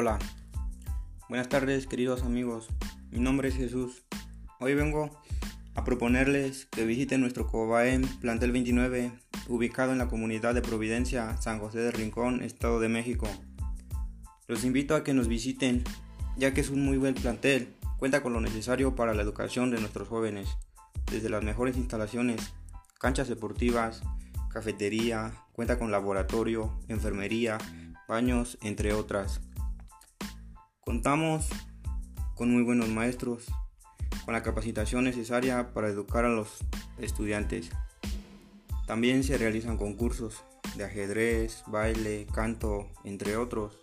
Hola, buenas tardes queridos amigos, mi nombre es Jesús. Hoy vengo a proponerles que visiten nuestro Cobaem Plantel 29, ubicado en la comunidad de Providencia, San José de Rincón, Estado de México. Los invito a que nos visiten, ya que es un muy buen plantel, cuenta con lo necesario para la educación de nuestros jóvenes, desde las mejores instalaciones, canchas deportivas, cafetería, cuenta con laboratorio, enfermería, baños, entre otras. Contamos con muy buenos maestros, con la capacitación necesaria para educar a los estudiantes. También se realizan concursos de ajedrez, baile, canto, entre otros.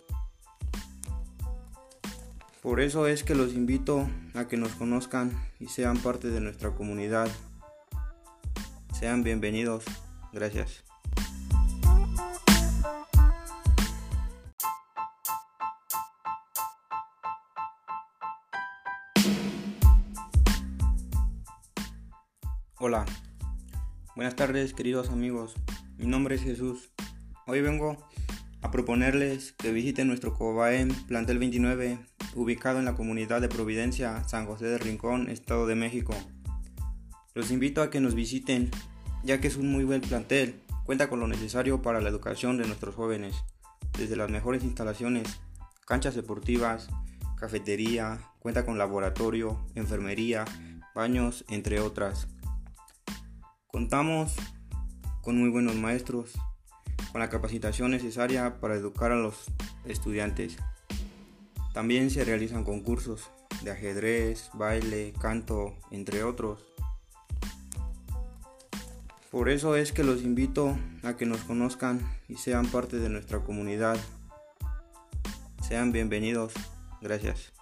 Por eso es que los invito a que nos conozcan y sean parte de nuestra comunidad. Sean bienvenidos. Gracias. Hola, buenas tardes queridos amigos, mi nombre es Jesús. Hoy vengo a proponerles que visiten nuestro Cobaem Plantel 29, ubicado en la comunidad de Providencia, San José de Rincón, Estado de México. Los invito a que nos visiten, ya que es un muy buen plantel, cuenta con lo necesario para la educación de nuestros jóvenes, desde las mejores instalaciones, canchas deportivas, cafetería, cuenta con laboratorio, enfermería, baños, entre otras. Contamos con muy buenos maestros, con la capacitación necesaria para educar a los estudiantes. También se realizan concursos de ajedrez, baile, canto, entre otros. Por eso es que los invito a que nos conozcan y sean parte de nuestra comunidad. Sean bienvenidos. Gracias.